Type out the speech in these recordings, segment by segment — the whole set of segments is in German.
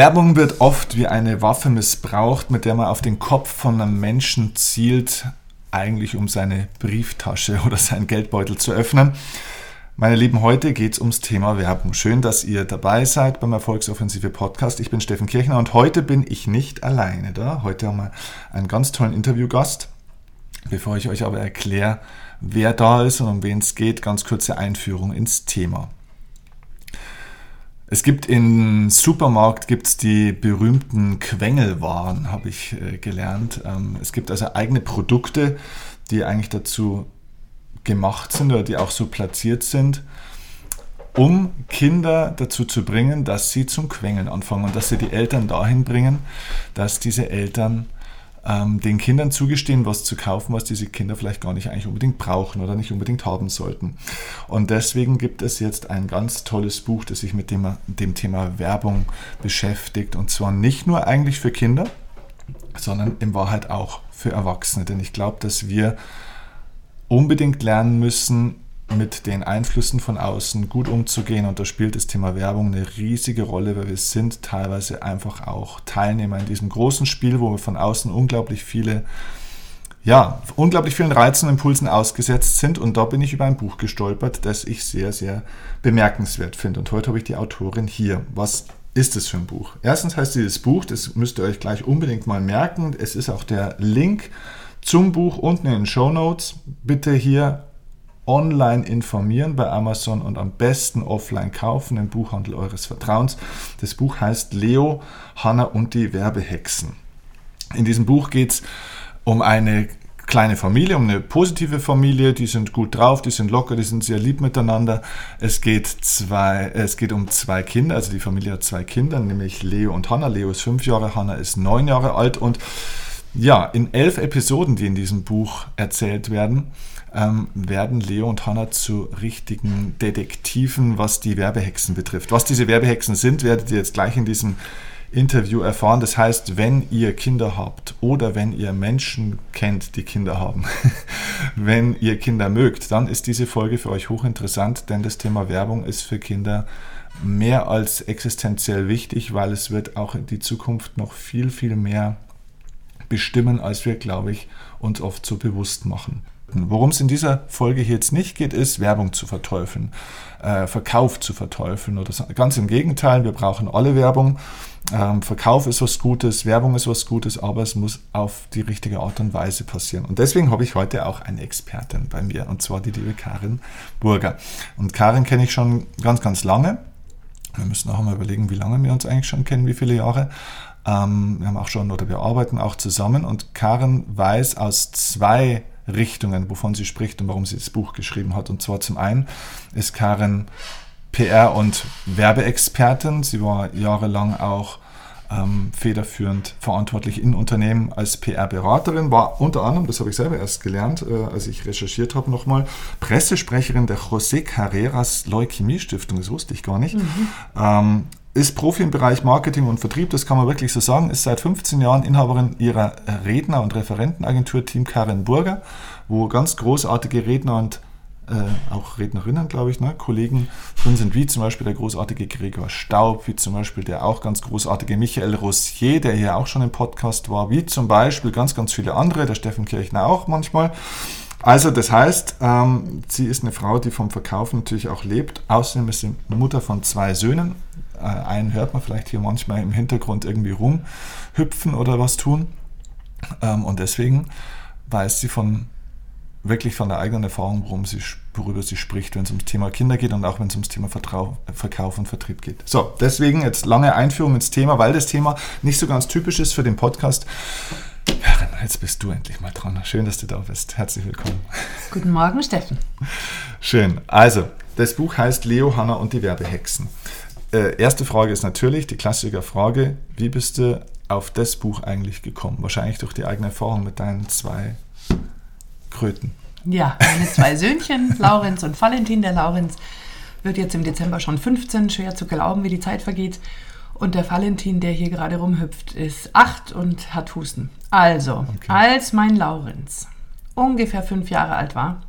Werbung wird oft wie eine Waffe missbraucht, mit der man auf den Kopf von einem Menschen zielt, eigentlich um seine Brieftasche oder seinen Geldbeutel zu öffnen. Meine Lieben, heute geht es ums Thema Werbung. Schön, dass ihr dabei seid beim Erfolgsoffensive Podcast. Ich bin Steffen Kirchner und heute bin ich nicht alleine da. Heute haben wir einen ganz tollen Interviewgast. Bevor ich euch aber erkläre, wer da ist und um wen es geht, ganz kurze Einführung ins Thema. Es gibt im Supermarkt gibt's die berühmten Quengelwaren, habe ich äh, gelernt. Ähm, es gibt also eigene Produkte, die eigentlich dazu gemacht sind oder die auch so platziert sind, um Kinder dazu zu bringen, dass sie zum Quengeln anfangen und dass sie die Eltern dahin bringen, dass diese Eltern ähm, den Kindern zugestehen, was zu kaufen, was diese Kinder vielleicht gar nicht eigentlich unbedingt brauchen oder nicht unbedingt haben sollten. Und deswegen gibt es jetzt ein ganz tolles Buch, das sich mit dem, dem Thema Werbung beschäftigt. Und zwar nicht nur eigentlich für Kinder, sondern in Wahrheit auch für Erwachsene. Denn ich glaube, dass wir unbedingt lernen müssen, mit den Einflüssen von außen gut umzugehen. Und da spielt das Thema Werbung eine riesige Rolle, weil wir sind teilweise einfach auch Teilnehmer in diesem großen Spiel, wo wir von außen unglaublich viele, ja, unglaublich vielen Reizen und Impulsen ausgesetzt sind. Und da bin ich über ein Buch gestolpert, das ich sehr, sehr bemerkenswert finde. Und heute habe ich die Autorin hier. Was ist es für ein Buch? Erstens heißt dieses Buch, das müsst ihr euch gleich unbedingt mal merken. Es ist auch der Link zum Buch unten in den Show Notes. Bitte hier online informieren bei Amazon und am besten offline kaufen im Buchhandel eures Vertrauens. Das Buch heißt Leo, Hanna und die Werbehexen. In diesem Buch geht es um eine kleine Familie, um eine positive Familie, die sind gut drauf, die sind locker, die sind sehr lieb miteinander. Es geht, zwei, es geht um zwei Kinder, also die Familie hat zwei Kinder, nämlich Leo und Hanna. Leo ist fünf Jahre, Hanna ist neun Jahre alt und ja, in elf Episoden, die in diesem Buch erzählt werden, ähm, werden Leo und Hannah zu richtigen Detektiven, was die Werbehexen betrifft. Was diese Werbehexen sind, werdet ihr jetzt gleich in diesem Interview erfahren. Das heißt, wenn ihr Kinder habt oder wenn ihr Menschen kennt, die Kinder haben, wenn ihr Kinder mögt, dann ist diese Folge für euch hochinteressant, denn das Thema Werbung ist für Kinder mehr als existenziell wichtig, weil es wird auch in die Zukunft noch viel, viel mehr bestimmen, als wir, glaube ich, uns oft so bewusst machen. Worum es in dieser Folge hier jetzt nicht geht, ist Werbung zu verteufeln, äh, Verkauf zu verteufeln oder so. ganz im Gegenteil, wir brauchen alle Werbung. Ähm, Verkauf ist was Gutes, Werbung ist was Gutes, aber es muss auf die richtige Art und Weise passieren. Und deswegen habe ich heute auch eine Expertin bei mir, und zwar die liebe Karin Burger. Und Karin kenne ich schon ganz, ganz lange. Wir müssen auch mal überlegen, wie lange wir uns eigentlich schon kennen, wie viele Jahre. Ähm, wir haben auch schon oder wir arbeiten auch zusammen und Karin weiß aus zwei Richtungen, wovon sie spricht und warum sie das Buch geschrieben hat. Und zwar zum einen ist Karin PR- und Werbeexpertin. Sie war jahrelang auch ähm, federführend verantwortlich in Unternehmen als PR-Beraterin, war unter anderem, das habe ich selber erst gelernt, äh, als ich recherchiert habe nochmal, Pressesprecherin der José Carreras Leukämie-Stiftung, das wusste ich gar nicht. Mhm. Ähm, ist Profi im Bereich Marketing und Vertrieb, das kann man wirklich so sagen, ist seit 15 Jahren Inhaberin ihrer Redner- und Referentenagentur Team Karin Burger, wo ganz großartige Redner und äh, auch Rednerinnen, glaube ich, ne, Kollegen drin sind, wie zum Beispiel der großartige Gregor Staub, wie zum Beispiel der auch ganz großartige Michael Rossier, der hier auch schon im Podcast war, wie zum Beispiel ganz, ganz viele andere, der Steffen Kirchner auch manchmal. Also das heißt, ähm, sie ist eine Frau, die vom Verkauf natürlich auch lebt. Außerdem ist sie Mutter von zwei Söhnen. Äh, einen hört man vielleicht hier manchmal im Hintergrund irgendwie rumhüpfen oder was tun. Ähm, und deswegen weiß sie von wirklich von der eigenen Erfahrung, worum sie, worüber sie spricht, wenn es ums Thema Kinder geht und auch wenn es ums Thema Vertrau Verkauf und Vertrieb geht. So, deswegen jetzt lange Einführung ins Thema, weil das Thema nicht so ganz typisch ist für den Podcast. Karin, jetzt bist du endlich mal dran. Schön, dass du da bist. Herzlich willkommen. Guten Morgen, Steffen. Schön. Also, das Buch heißt Leo, Hanna und die Werbehexen. Äh, erste Frage ist natürlich die klassische Frage, wie bist du auf das Buch eigentlich gekommen? Wahrscheinlich durch die eigene Erfahrung mit deinen zwei Kröten. Ja, meine zwei Söhnchen, Laurenz und Valentin. Der Laurenz wird jetzt im Dezember schon 15, schwer zu glauben, wie die Zeit vergeht. Und der Valentin, der hier gerade rumhüpft, ist 8 und hat Husten. Also, okay. als mein Laurenz ungefähr fünf Jahre alt war,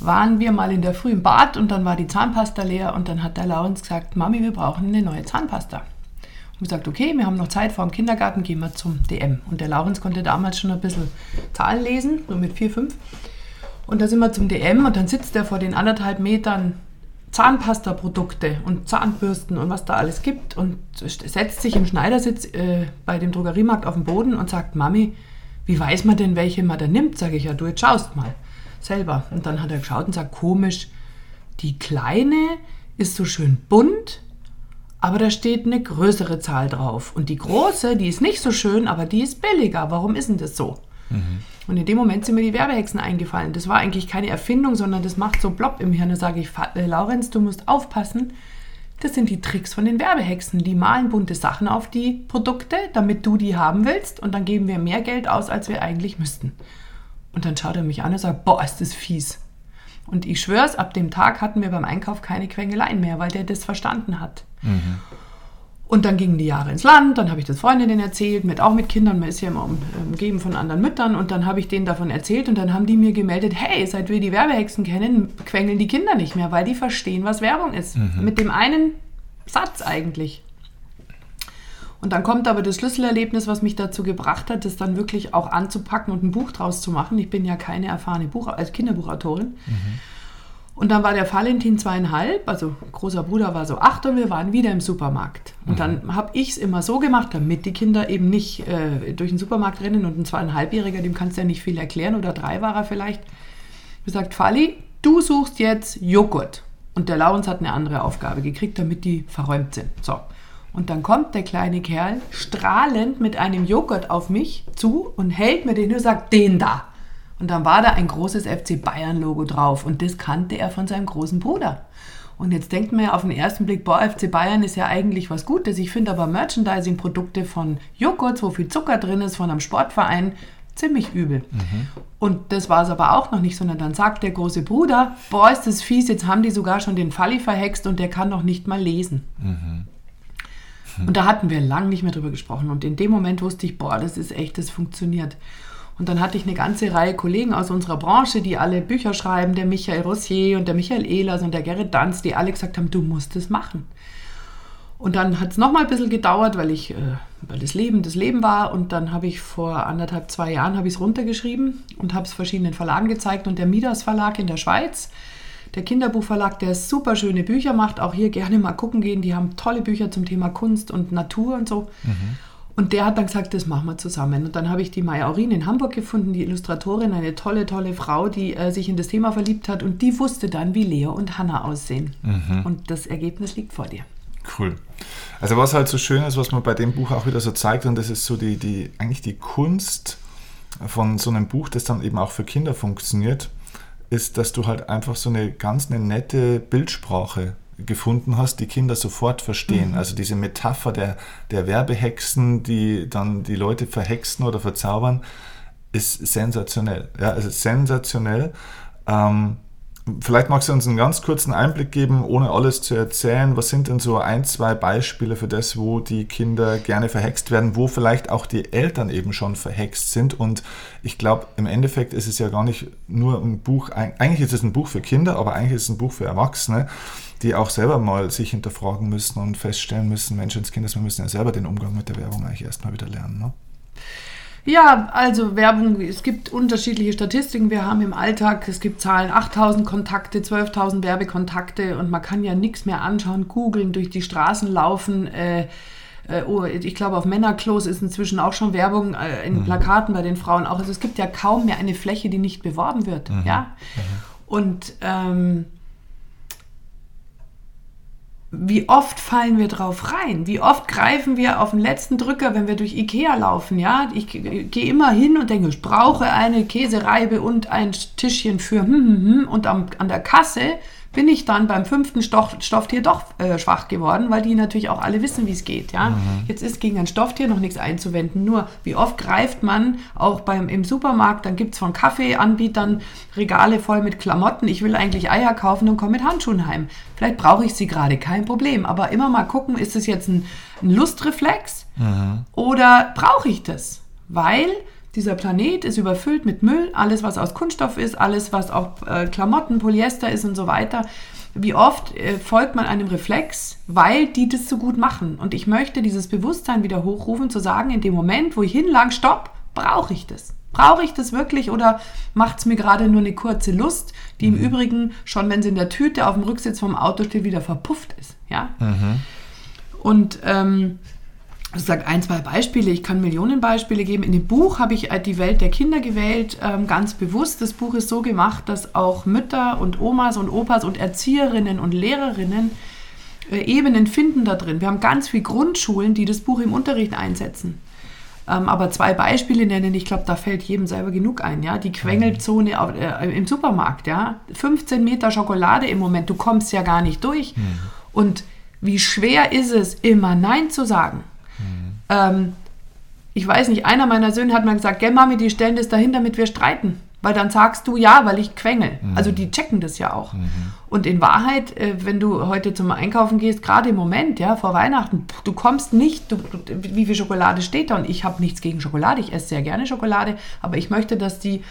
waren wir mal in der Früh im Bad und dann war die Zahnpasta leer und dann hat der Laurenz gesagt, Mami, wir brauchen eine neue Zahnpasta. Und Und gesagt, okay, wir haben noch Zeit vor dem Kindergarten, gehen wir zum DM. Und der Laurens konnte damals schon ein bisschen Zahlen lesen, so mit vier, fünf. Und da sind wir zum DM und dann sitzt er vor den anderthalb Metern Zahnpasta-Produkte und Zahnbürsten und was da alles gibt und setzt sich im Schneidersitz äh, bei dem Drogeriemarkt auf den Boden und sagt, Mami, wie weiß man denn, welche man da nimmt? Sage ich, ja, du jetzt schaust mal selber. Und dann hat er geschaut und sagt, komisch, die kleine ist so schön bunt, aber da steht eine größere Zahl drauf. Und die große, die ist nicht so schön, aber die ist billiger. Warum ist denn das so? Mhm. Und in dem Moment sind mir die Werbehexen eingefallen. Das war eigentlich keine Erfindung, sondern das macht so Blob im Hirn. Da sage ich, äh, Laurenz, du musst aufpassen. Das sind die Tricks von den Werbehexen. Die malen bunte Sachen auf die Produkte, damit du die haben willst. Und dann geben wir mehr Geld aus, als wir eigentlich müssten. Und dann schaut er mich an und sagt, boah, ist das fies. Und ich schwör's, ab dem Tag hatten wir beim Einkauf keine Quengeleien mehr, weil der das verstanden hat. Mhm. Und dann gingen die Jahre ins Land, dann habe ich das Freundinnen erzählt, mit, auch mit Kindern, man ist ja immer umgeben von anderen Müttern und dann habe ich denen davon erzählt und dann haben die mir gemeldet, hey, seit wir die Werbehexen kennen, quengeln die Kinder nicht mehr, weil die verstehen, was Werbung ist. Mhm. Mit dem einen Satz eigentlich. Und dann kommt aber das Schlüsselerlebnis, was mich dazu gebracht hat, das dann wirklich auch anzupacken und ein Buch draus zu machen. Ich bin ja keine erfahrene Buch als Kinderbuchautorin. Mhm. Und dann war der Valentin zweieinhalb, also großer Bruder war so acht und wir waren wieder im Supermarkt. Und mhm. dann habe ich es immer so gemacht, damit die Kinder eben nicht äh, durch den Supermarkt rennen und ein zweieinhalbjähriger, dem kannst du ja nicht viel erklären oder drei war er vielleicht. Gesagt, Fali, du suchst jetzt Joghurt. Und der Laurens hat eine andere Aufgabe gekriegt, damit die verräumt sind. So. Und dann kommt der kleine Kerl strahlend mit einem Joghurt auf mich zu und hält mir den und sagt, den da. Und dann war da ein großes FC Bayern-Logo drauf und das kannte er von seinem großen Bruder. Und jetzt denkt man ja auf den ersten Blick, boah, FC Bayern ist ja eigentlich was Gutes. Ich finde aber Merchandising-Produkte von Joghurt, wo viel Zucker drin ist, von einem Sportverein, ziemlich übel. Mhm. Und das war es aber auch noch nicht, sondern dann sagt der große Bruder, boah, ist das fies, jetzt haben die sogar schon den Falli verhext und der kann noch nicht mal lesen. Mhm. Und da hatten wir lang nicht mehr drüber gesprochen. Und in dem Moment wusste ich, boah, das ist echt, das funktioniert. Und dann hatte ich eine ganze Reihe Kollegen aus unserer Branche, die alle Bücher schreiben, der Michael Rossier und der Michael Ehlers und der Gerrit Danz, die alle gesagt haben, du musst es machen. Und dann hat es nochmal ein bisschen gedauert, weil ich, äh, weil das Leben das Leben war. Und dann habe ich vor anderthalb, zwei Jahren habe ich es runtergeschrieben und habe es verschiedenen Verlagen gezeigt. Und der Midas Verlag in der Schweiz, der Kinderbuchverlag, der super schöne Bücher macht, auch hier gerne mal gucken gehen. Die haben tolle Bücher zum Thema Kunst und Natur und so. Mhm. Und der hat dann gesagt, das machen wir zusammen. Und dann habe ich die Maya Aurin in Hamburg gefunden, die Illustratorin, eine tolle, tolle Frau, die äh, sich in das Thema verliebt hat. Und die wusste dann, wie Leo und Hannah aussehen. Mhm. Und das Ergebnis liegt vor dir. Cool. Also was halt so schön ist, was man bei dem Buch auch wieder so zeigt, und das ist so die, die eigentlich die Kunst von so einem Buch, das dann eben auch für Kinder funktioniert, ist, dass du halt einfach so eine ganz eine nette Bildsprache gefunden hast, die Kinder sofort verstehen. Mhm. Also diese Metapher der, der Werbehexen, die dann die Leute verhexen oder verzaubern, ist sensationell. Ja, also sensationell. Ähm, Vielleicht magst du uns einen ganz kurzen Einblick geben, ohne alles zu erzählen. Was sind denn so ein, zwei Beispiele für das, wo die Kinder gerne verhext werden, wo vielleicht auch die Eltern eben schon verhext sind? Und ich glaube, im Endeffekt ist es ja gar nicht nur ein Buch, eigentlich ist es ein Buch für Kinder, aber eigentlich ist es ein Buch für Erwachsene, die auch selber mal sich hinterfragen müssen und feststellen müssen, Menschenskinder, wir müssen ja selber den Umgang mit der Werbung eigentlich erstmal wieder lernen. Ne? Ja, also Werbung, es gibt unterschiedliche Statistiken. Wir haben im Alltag, es gibt Zahlen 8000 Kontakte, 12.000 Werbekontakte und man kann ja nichts mehr anschauen, googeln, durch die Straßen laufen. Äh, äh, oh, ich glaube, auf Männerklos ist inzwischen auch schon Werbung äh, in mhm. Plakaten bei den Frauen auch. Also es gibt ja kaum mehr eine Fläche, die nicht beworben wird. Mhm. Ja? Mhm. Und ähm, wie oft fallen wir drauf rein? Wie oft greifen wir auf den letzten Drücker, wenn wir durch Ikea laufen? Ja, ich gehe immer hin und denke, ich brauche eine Käsereibe und ein Tischchen für hm, hm, hm. und am, an der Kasse bin ich dann beim fünften Stoff, Stofftier doch äh, schwach geworden, weil die natürlich auch alle wissen, wie es geht. Ja? Mhm. Jetzt ist gegen ein Stofftier noch nichts einzuwenden. Nur, wie oft greift man auch beim, im Supermarkt, dann gibt es von Kaffeeanbietern Regale voll mit Klamotten. Ich will eigentlich Eier kaufen und komme mit Handschuhen heim. Vielleicht brauche ich sie gerade, kein Problem. Aber immer mal gucken, ist es jetzt ein, ein Lustreflex mhm. oder brauche ich das? Weil dieser Planet ist überfüllt mit Müll, alles was aus Kunststoff ist, alles was auch äh, Klamotten, Polyester ist und so weiter. wie oft äh, folgt man einem Reflex, weil die das so gut machen. Und ich möchte dieses Bewusstsein wieder hochrufen, zu sagen, in dem Moment, wo ich hinlang stopp, brauche ich das. Brauche ich das wirklich oder macht es mir gerade nur eine kurze Lust, die mhm. im Übrigen schon, wenn sie in der Tüte auf dem Rücksitz vom Auto steht, wieder verpufft ist. Ja? Mhm. Und ähm, ich sage ein, zwei Beispiele, ich kann Millionen Beispiele geben. In dem Buch habe ich äh, die Welt der Kinder gewählt, ähm, ganz bewusst. Das Buch ist so gemacht, dass auch Mütter und Omas und Opas und Erzieherinnen und Lehrerinnen äh, Ebenen finden da drin. Wir haben ganz viele Grundschulen, die das Buch im Unterricht einsetzen. Ähm, aber zwei Beispiele nennen, ich glaube, da fällt jedem selber genug ein. Ja? Die Quengelzone äh, im Supermarkt, ja? 15 Meter Schokolade im Moment, du kommst ja gar nicht durch. Mhm. Und wie schwer ist es, immer Nein zu sagen? Ähm, ich weiß nicht, einer meiner Söhne hat mal gesagt, gell Mami, die stellen das dahin, damit wir streiten. Weil dann sagst du ja, weil ich quengel. Mhm. Also die checken das ja auch. Mhm. Und in Wahrheit, äh, wenn du heute zum Einkaufen gehst, gerade im Moment, ja, vor Weihnachten, du kommst nicht, du, wie viel Schokolade steht da? Und ich habe nichts gegen Schokolade, ich esse sehr gerne Schokolade, aber ich möchte, dass die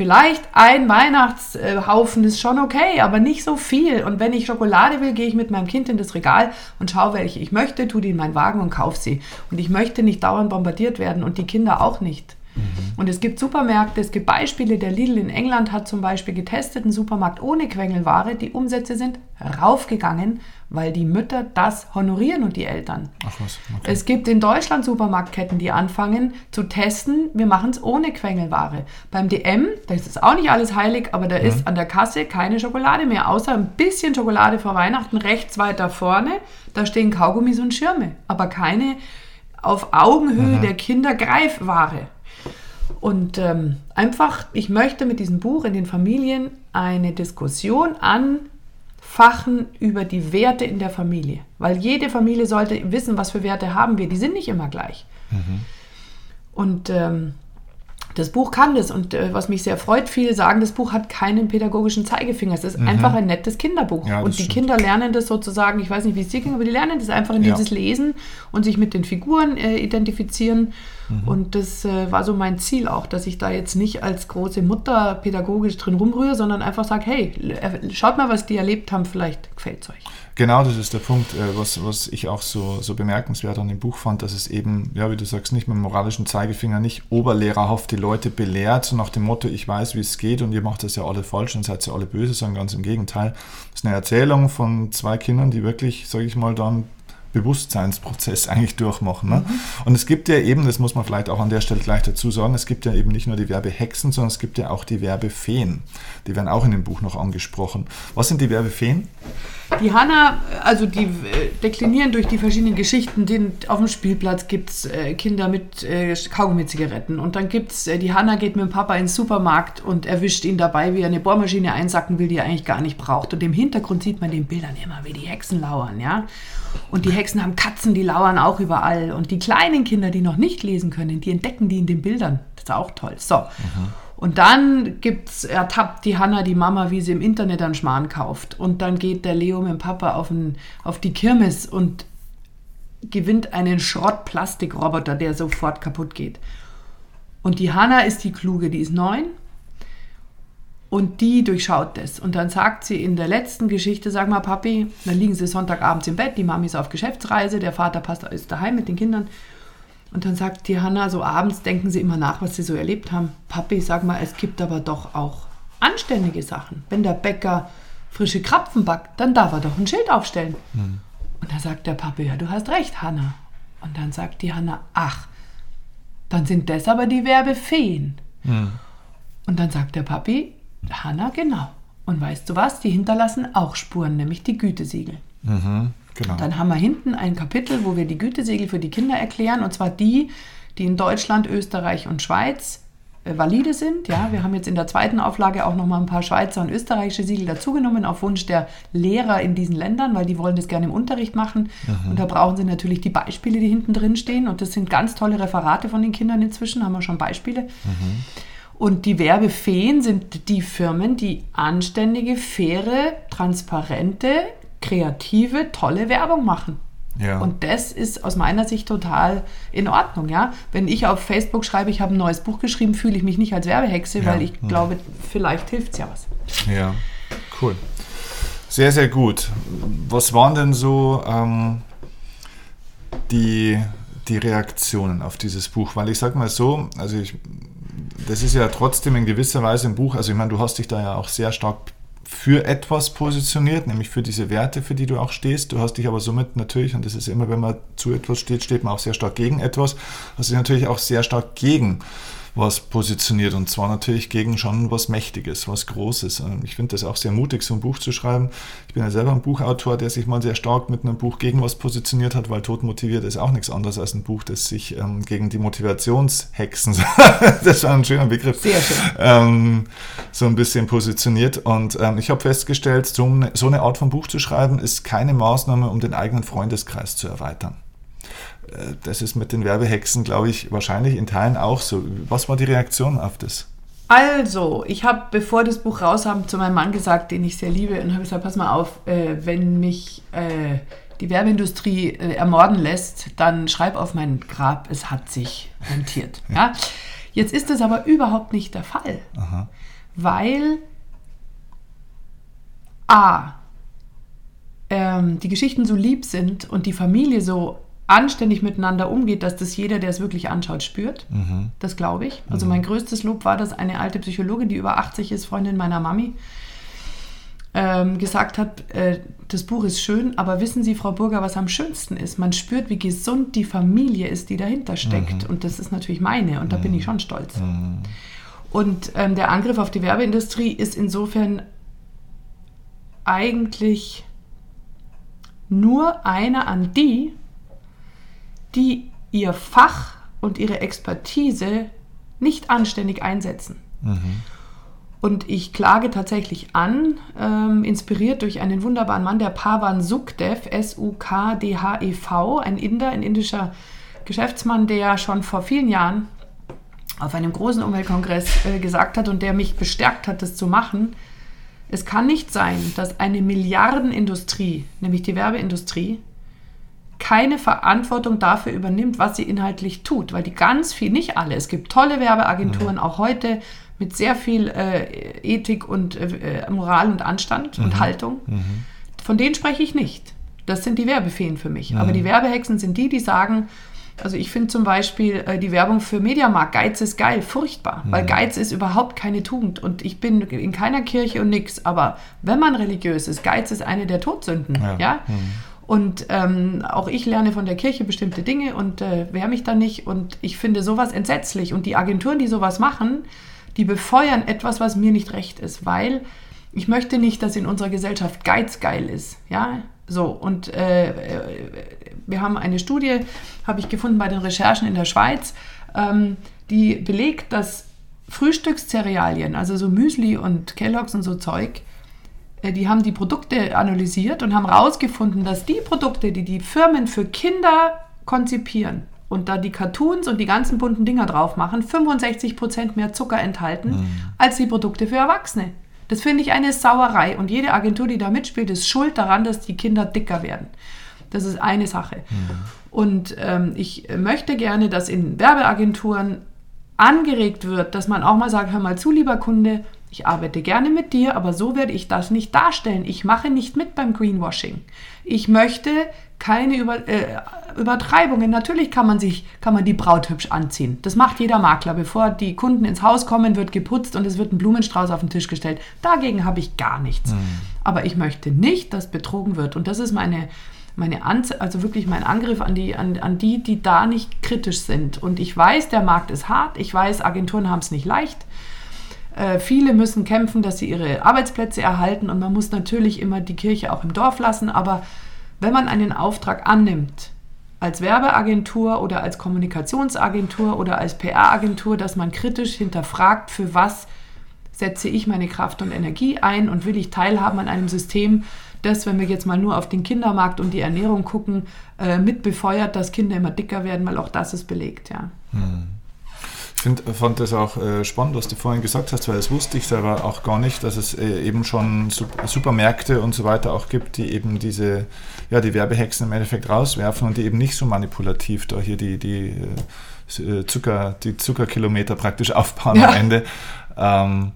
Vielleicht ein Weihnachtshaufen ist schon okay, aber nicht so viel. Und wenn ich Schokolade will, gehe ich mit meinem Kind in das Regal und schaue, welche ich möchte, tue die in meinen Wagen und kaufe sie. Und ich möchte nicht dauernd bombardiert werden und die Kinder auch nicht. Mhm. Und es gibt Supermärkte, es gibt Beispiele. Der Lidl in England hat zum Beispiel getestet, einen Supermarkt ohne Quengelware. Die Umsätze sind raufgegangen, weil die Mütter das honorieren und die Eltern. Ach was, okay. Es gibt in Deutschland Supermarktketten, die anfangen zu testen, wir machen es ohne Quengelware. Beim DM, da ist es auch nicht alles heilig, aber da mhm. ist an der Kasse keine Schokolade mehr, außer ein bisschen Schokolade vor Weihnachten rechts weiter vorne. Da stehen Kaugummis und Schirme, aber keine auf Augenhöhe mhm. der Kinder Greifware. Und ähm, einfach, ich möchte mit diesem Buch in den Familien eine Diskussion anfachen über die Werte in der Familie. Weil jede Familie sollte wissen, was für Werte haben wir. Die sind nicht immer gleich. Mhm. Und ähm, das Buch kann das und äh, was mich sehr freut, viele sagen, das Buch hat keinen pädagogischen Zeigefinger. Es ist mhm. einfach ein nettes Kinderbuch. Ja, und die stimmt. Kinder lernen das sozusagen, ich weiß nicht, wie es dir ging, aber die lernen das einfach, indem ja. sie es lesen und sich mit den Figuren äh, identifizieren. Mhm. Und das äh, war so mein Ziel auch, dass ich da jetzt nicht als große Mutter pädagogisch drin rumrühre, sondern einfach sage, hey, äh, schaut mal, was die erlebt haben, vielleicht gefällt es euch. Genau, das ist der Punkt, äh, was, was ich auch so, so bemerkenswert an dem Buch fand, dass es eben, ja, wie du sagst, nicht mit dem moralischen Zeigefinger, nicht oberlehrerhaft die Leute belehrt, so nach dem Motto, ich weiß, wie es geht und ihr macht das ja alle falsch und seid ja alle böse, sondern ganz im Gegenteil. Das ist eine Erzählung von zwei Kindern, die wirklich, sage ich mal, dann Bewusstseinsprozess eigentlich durchmachen. Ne? Mhm. Und es gibt ja eben, das muss man vielleicht auch an der Stelle gleich dazu sagen, es gibt ja eben nicht nur die Werbehexen, sondern es gibt ja auch die Werbefeen. Die werden auch in dem Buch noch angesprochen. Was sind die Werbefeen? Die Hanna, also die äh, deklinieren durch die verschiedenen Geschichten. Den, auf dem Spielplatz gibt es äh, Kinder mit äh, Kaugummi-Zigaretten. Und dann gibt es, äh, die Hanna geht mit dem Papa ins Supermarkt und erwischt ihn dabei, wie er eine Bohrmaschine einsacken will, die er eigentlich gar nicht braucht. Und im Hintergrund sieht man den Bildern immer, wie die Hexen lauern, ja. Und die Hexen haben Katzen, die lauern auch überall. Und die kleinen Kinder, die noch nicht lesen können, die entdecken die in den Bildern. Das ist auch toll. So. Mhm. Und dann gibt's, ertappt die Hanna die Mama, wie sie im Internet einen Schmarrn kauft. Und dann geht der Leo mit dem Papa auf, ein, auf die Kirmes und gewinnt einen Schrottplastikroboter, der sofort kaputt geht. Und die Hanna ist die Kluge, die ist neun. Und die durchschaut das. Und dann sagt sie in der letzten Geschichte, sag mal, Papi, dann liegen sie Sonntagabends im Bett, die Mami ist auf Geschäftsreise, der Vater passt, ist daheim mit den Kindern. Und dann sagt die Hanna, so abends denken sie immer nach, was sie so erlebt haben. Papi, sag mal, es gibt aber doch auch anständige Sachen. Wenn der Bäcker frische Krapfen backt, dann darf er doch ein Schild aufstellen. Hm. Und da sagt der Papi, ja, du hast recht, Hanna. Und dann sagt die Hanna, ach, dann sind das aber die Werbefeen. Hm. Und dann sagt der Papi, Hanna, genau. Und weißt du was? Die hinterlassen auch Spuren, nämlich die Gütesiegel. Mhm. Genau. Dann haben wir hinten ein Kapitel, wo wir die Gütesiegel für die Kinder erklären, und zwar die, die in Deutschland, Österreich und Schweiz äh, valide sind. Ja, wir haben jetzt in der zweiten Auflage auch noch mal ein paar Schweizer und österreichische Siegel dazugenommen, auf Wunsch der Lehrer in diesen Ländern, weil die wollen das gerne im Unterricht machen. Mhm. Und da brauchen sie natürlich die Beispiele, die hinten drin stehen. Und das sind ganz tolle Referate von den Kindern inzwischen, haben wir schon Beispiele. Mhm. Und die Werbefeen sind die Firmen, die anständige, faire, transparente, kreative, tolle Werbung machen. Ja. Und das ist aus meiner Sicht total in Ordnung, ja. Wenn ich auf Facebook schreibe, ich habe ein neues Buch geschrieben, fühle ich mich nicht als Werbehexe, ja. weil ich ja. glaube, vielleicht hilft es ja was. Ja, cool. Sehr, sehr gut. Was waren denn so ähm, die, die Reaktionen auf dieses Buch? Weil ich sage mal so, also ich, das ist ja trotzdem in gewisser Weise ein Buch, also ich meine, du hast dich da ja auch sehr stark für etwas positioniert, nämlich für diese Werte, für die du auch stehst. Du hast dich aber somit natürlich, und das ist immer, wenn man zu etwas steht, steht man auch sehr stark gegen etwas, hast dich natürlich auch sehr stark gegen was positioniert und zwar natürlich gegen schon was Mächtiges, was Großes. Ähm, ich finde das auch sehr mutig, so ein Buch zu schreiben. Ich bin ja selber ein Buchautor, der sich mal sehr stark mit einem Buch gegen was positioniert hat, weil Tod motiviert ist auch nichts anderes als ein Buch, das sich ähm, gegen die Motivationshexen, das war ein schöner Begriff, schön. Ähm, so ein bisschen positioniert. Und ähm, ich habe festgestellt, so eine, so eine Art von Buch zu schreiben, ist keine Maßnahme, um den eigenen Freundeskreis zu erweitern. Äh, das ist mit den Werbehexen, glaube ich, wahrscheinlich in Teilen auch so. Was war die Reaktion auf das? Also, ich habe, bevor das Buch rauskam, zu meinem Mann gesagt, den ich sehr liebe, und habe gesagt, pass mal auf, äh, wenn mich äh, die Werbeindustrie äh, ermorden lässt, dann schreib auf mein Grab, es hat sich rentiert. ja? Jetzt ist das aber überhaupt nicht der Fall, Aha. weil A, ähm, die Geschichten so lieb sind und die Familie so anständig miteinander umgeht, dass das jeder, der es wirklich anschaut, spürt. Mhm. Das glaube ich. Also mhm. mein größtes Lob war, dass eine alte Psychologin, die über 80 ist, Freundin meiner Mami, ähm, gesagt hat, äh, das Buch ist schön, aber wissen Sie, Frau Burger, was am schönsten ist? Man spürt, wie gesund die Familie ist, die dahinter steckt. Mhm. Und das ist natürlich meine und da bin ich schon stolz. Mhm. Und ähm, der Angriff auf die Werbeindustrie ist insofern eigentlich nur einer an die, die ihr Fach und ihre Expertise nicht anständig einsetzen. Mhm. Und ich klage tatsächlich an, ähm, inspiriert durch einen wunderbaren Mann, der Pavan Sukdev, S-U-K-D-H-E-V, ein Inder, ein indischer Geschäftsmann, der schon vor vielen Jahren auf einem großen Umweltkongress äh, gesagt hat und der mich bestärkt hat, das zu machen. Es kann nicht sein, dass eine Milliardenindustrie, nämlich die Werbeindustrie, keine Verantwortung dafür übernimmt, was sie inhaltlich tut, weil die ganz viel, nicht alle, es gibt tolle Werbeagenturen, mhm. auch heute mit sehr viel äh, Ethik und äh, Moral und Anstand mhm. und Haltung. Mhm. Von denen spreche ich nicht. Das sind die Werbefeen für mich. Aber die Werbehexen sind die, die sagen, also ich finde zum Beispiel äh, die Werbung für Mediamarkt, Geiz ist geil, furchtbar, mhm. weil Geiz ist überhaupt keine Tugend und ich bin in keiner Kirche und nix, aber wenn man religiös ist, Geiz ist eine der Todsünden, ja. ja? Und ähm, auch ich lerne von der Kirche bestimmte Dinge und äh, wehre mich da nicht. Und ich finde sowas entsetzlich. Und die Agenturen, die sowas machen, die befeuern etwas, was mir nicht recht ist, weil ich möchte nicht, dass in unserer Gesellschaft Geiz geil ist. Ja, so. Und äh, äh, wir haben eine Studie, habe ich gefunden bei den Recherchen in der Schweiz, ähm, die belegt, dass Frühstückszerealien, also so Müsli und Kelloggs und so Zeug, die haben die Produkte analysiert und haben herausgefunden, dass die Produkte, die die Firmen für Kinder konzipieren und da die Cartoons und die ganzen bunten Dinger drauf machen, 65% mehr Zucker enthalten mhm. als die Produkte für Erwachsene. Das finde ich eine Sauerei und jede Agentur, die da mitspielt, ist schuld daran, dass die Kinder dicker werden. Das ist eine Sache. Mhm. Und ähm, ich möchte gerne, dass in Werbeagenturen angeregt wird, dass man auch mal sagt, hör mal zu, lieber Kunde, ich arbeite gerne mit dir, aber so werde ich das nicht darstellen. Ich mache nicht mit beim Greenwashing. Ich möchte keine Über, äh, Übertreibungen. Natürlich kann man sich, kann man die Braut hübsch anziehen. Das macht jeder Makler. Bevor die Kunden ins Haus kommen, wird geputzt und es wird ein Blumenstrauß auf den Tisch gestellt. Dagegen habe ich gar nichts. Mhm. Aber ich möchte nicht, dass betrogen wird. Und das ist meine, meine Anze also wirklich mein Angriff an die, an, an die, die da nicht kritisch sind. Und ich weiß, der Markt ist hart. Ich weiß, Agenturen haben es nicht leicht. Äh, viele müssen kämpfen, dass sie ihre Arbeitsplätze erhalten und man muss natürlich immer die Kirche auch im Dorf lassen. Aber wenn man einen Auftrag annimmt, als Werbeagentur oder als Kommunikationsagentur oder als PR-Agentur, dass man kritisch hinterfragt, für was setze ich meine Kraft und Energie ein und will ich teilhaben an einem System, das, wenn wir jetzt mal nur auf den Kindermarkt und die Ernährung gucken, äh, mit befeuert, dass Kinder immer dicker werden, weil auch das ist belegt, ja. Hm. Ich find, fand das auch äh, spannend, was du vorhin gesagt hast, weil das wusste ich selber auch gar nicht, dass es äh, eben schon Supermärkte und so weiter auch gibt, die eben diese, ja, die Werbehexen im Endeffekt rauswerfen und die eben nicht so manipulativ da hier die, die äh, Zucker, die Zuckerkilometer praktisch aufbauen ja. am Ende. Ähm,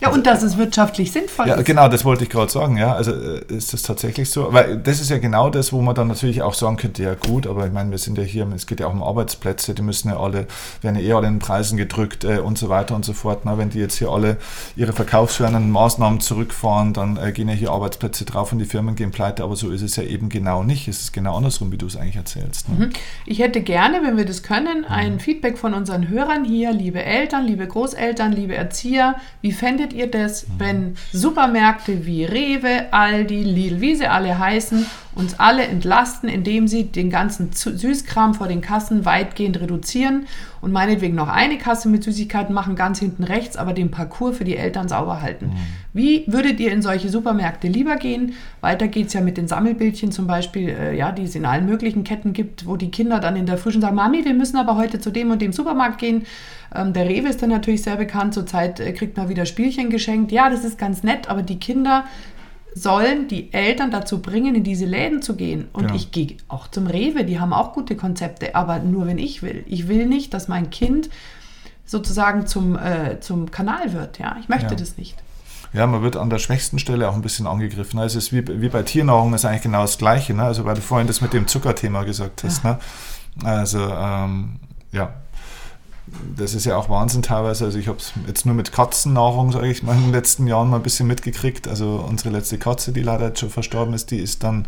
Ja, und dass es wirtschaftlich sinnvoll Ja, ist. genau, das wollte ich gerade sagen, ja. Also äh, ist das tatsächlich so? Weil das ist ja genau das, wo man dann natürlich auch sagen könnte, ja gut, aber ich meine, wir sind ja hier, es geht ja auch um Arbeitsplätze, die müssen ja alle, werden ja eh alle in den Preisen gedrückt äh, und so weiter und so fort. Na, wenn die jetzt hier alle ihre verkaufsfördernden Maßnahmen zurückfahren, dann äh, gehen ja hier Arbeitsplätze drauf und die Firmen gehen pleite, aber so ist es ja eben genau nicht. Es ist genau andersrum, wie du es eigentlich erzählst. Ne? Ich hätte gerne, wenn wir das können, ein Feedback von unseren Hörern hier, liebe Eltern, liebe Großeltern, liebe Erzieher. Wie fändet ihr das, wenn Supermärkte wie Rewe, Aldi, Lidl, wie sie alle heißen, uns alle entlasten, indem sie den ganzen Süßkram vor den Kassen weitgehend reduzieren und meinetwegen noch eine Kasse mit Süßigkeiten machen, ganz hinten rechts, aber den Parcours für die Eltern sauber halten. Wie würdet ihr in solche Supermärkte lieber gehen? Weiter geht es ja mit den Sammelbildchen zum Beispiel, äh, ja, die es in allen möglichen Ketten gibt, wo die Kinder dann in der Früh schon sagen, Mami, wir müssen aber heute zu dem und dem Supermarkt gehen. Ähm, der Rewe ist dann natürlich sehr bekannt. Zurzeit äh, kriegt man wieder Spielchen geschenkt. Ja, das ist ganz nett, aber die Kinder sollen die Eltern dazu bringen, in diese Läden zu gehen. Und Ja. ich gehe auch zum Rewe, die haben auch gute Konzepte, aber nur wenn ich will. Ich will nicht, dass mein Kind sozusagen zum, äh, zum Kanal wird. Ja, ich möchte Ja. das nicht. Ja, man wird an der schwächsten Stelle auch ein bisschen angegriffen. Also es ist wie, wie bei Tiernahrung ist eigentlich genau das Gleiche. Ne? Also weil du vorhin das mit dem Zuckerthema gesagt hast. Ne? Also ähm, ja, das ist ja auch Wahnsinn teilweise. Also ich habe es jetzt nur mit Katzennahrung, sage ich mal, in den letzten Jahren mal ein bisschen mitgekriegt. Also unsere letzte Katze, die leider jetzt schon verstorben ist, die ist dann,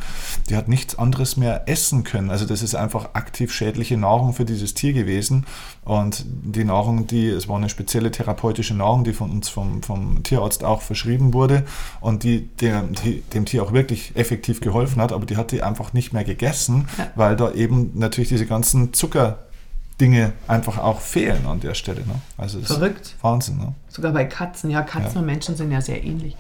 die hat nichts anderes mehr essen können. Also das ist einfach aktiv schädliche Nahrung für dieses Tier gewesen. Und die Nahrung, die, es war eine spezielle therapeutische Nahrung, die von uns vom, vom Tierarzt auch verschrieben wurde und die, der, die dem Tier auch wirklich effektiv geholfen hat, aber die hat die einfach nicht mehr gegessen, weil da eben natürlich diese ganzen Zucker Dinge einfach auch fehlen an der Stelle. Ne? Also das Verrückt. ist Wahnsinn. Ne? Sogar bei Katzen. Ja, Katzen Ja. und Menschen sind ja sehr ähnlich.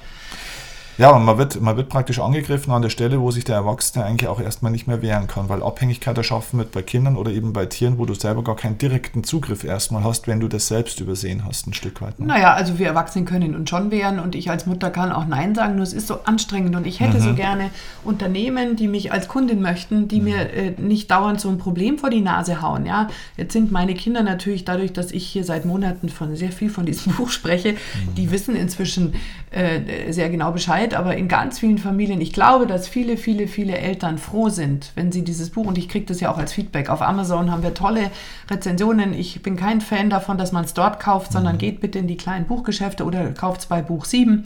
Ja, und man wird, man wird praktisch angegriffen an der Stelle, wo sich der Erwachsene eigentlich auch erstmal nicht mehr wehren kann, weil Abhängigkeit erschaffen wird bei Kindern oder eben bei Tieren, wo du selber gar keinen direkten Zugriff erstmal hast, wenn du das selbst übersehen hast, ein Stück weit. Ne? Naja, also wir Erwachsenen können uns schon wehren und ich als Mutter kann auch Nein sagen, nur es ist so anstrengend und ich hätte Mhm. so gerne Unternehmen, die mich als Kundin möchten, die mir äh, nicht dauernd so ein Problem vor die Nase hauen. Ja, jetzt sind meine Kinder natürlich dadurch, dass ich hier seit Monaten von sehr viel von diesem Buch spreche, die wissen inzwischen äh, sehr genau Bescheid, aber in ganz vielen Familien, ich glaube, dass viele, viele, viele Eltern froh sind, wenn sie dieses Buch, und ich kriege das ja auch als Feedback, auf Amazon haben wir tolle Rezensionen. Ich bin kein Fan davon, dass man es dort kauft, sondern geht bitte in die kleinen Buchgeschäfte oder kauft es bei Buch 7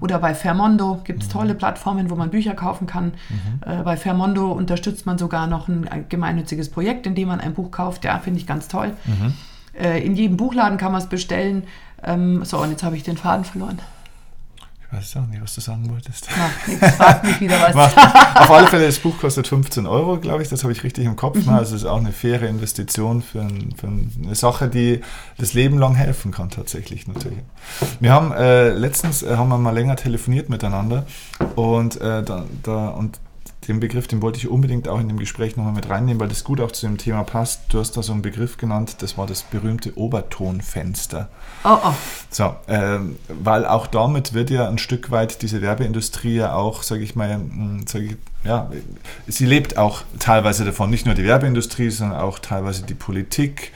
oder bei Fairmondo gibt es tolle Plattformen, wo man Bücher kaufen kann. Äh, bei Fairmondo unterstützt man sogar noch ein, ein gemeinnütziges Projekt, in dem man ein Buch kauft. Ja, finde ich ganz toll. Äh, in jedem Buchladen kann man es bestellen. Ähm, so, und jetzt habe ich den Faden verloren. Ich weiß auch nicht, was du sagen wolltest. Macht nichts, fragt mich wieder was. Macht- Auf alle Fälle, das Buch kostet 15 Euro, glaube ich, das habe ich richtig im Kopf. Ne? Also es ist auch eine faire Investition für, ein, für eine Sache, die das Leben lang helfen kann, tatsächlich natürlich. Wir haben äh, letztens äh, haben wir mal länger telefoniert miteinander und, äh, da, da, und den Begriff, den wollte ich unbedingt auch in dem Gespräch nochmal mit reinnehmen, weil das gut auch zu dem Thema passt. Du hast da so einen Begriff genannt, das war das berühmte Obertonfenster. Oh, oh. So, ähm, weil auch damit wird ja ein Stück weit diese Werbeindustrie ja auch, sage ich mal, mh, sag ich, ja, sie lebt auch teilweise davon, nicht nur die Werbeindustrie, sondern auch teilweise die Politik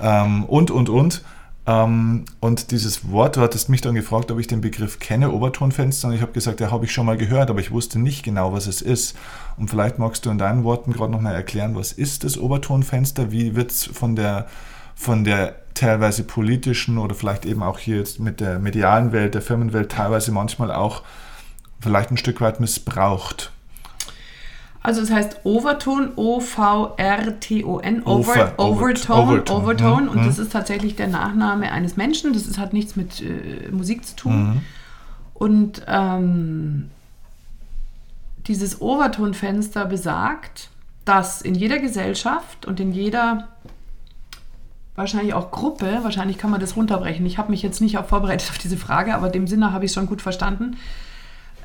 ähm, und, und, und. Ähm, und dieses Wort, du hattest mich dann gefragt, ob ich den Begriff kenne, Obertonfenster, und ich habe gesagt, ja, habe ich schon mal gehört, aber ich wusste nicht genau, was es ist. Und vielleicht magst du in deinen Worten gerade noch mal erklären, was ist das Obertonfenster, wie wird es von der, von der teilweise politischen oder vielleicht eben auch hier jetzt mit der medialen Welt, der Firmenwelt teilweise manchmal auch vielleicht ein Stück weit missbraucht. Also es heißt Overton, O-V-R-T-O-N, Over- Over, Overtone, Overtone, Overtone. mhm, Und mhm. das ist tatsächlich der Nachname eines Menschen. Das ist, hat nichts mit äh, Musik zu tun. Mhm. Und ähm, dieses Overtonfenster besagt, dass in jeder Gesellschaft und in jeder wahrscheinlich auch Gruppe, wahrscheinlich kann man das runterbrechen. Ich habe mich jetzt nicht auch vorbereitet auf diese Frage, aber dem Sinne habe ich es schon gut verstanden.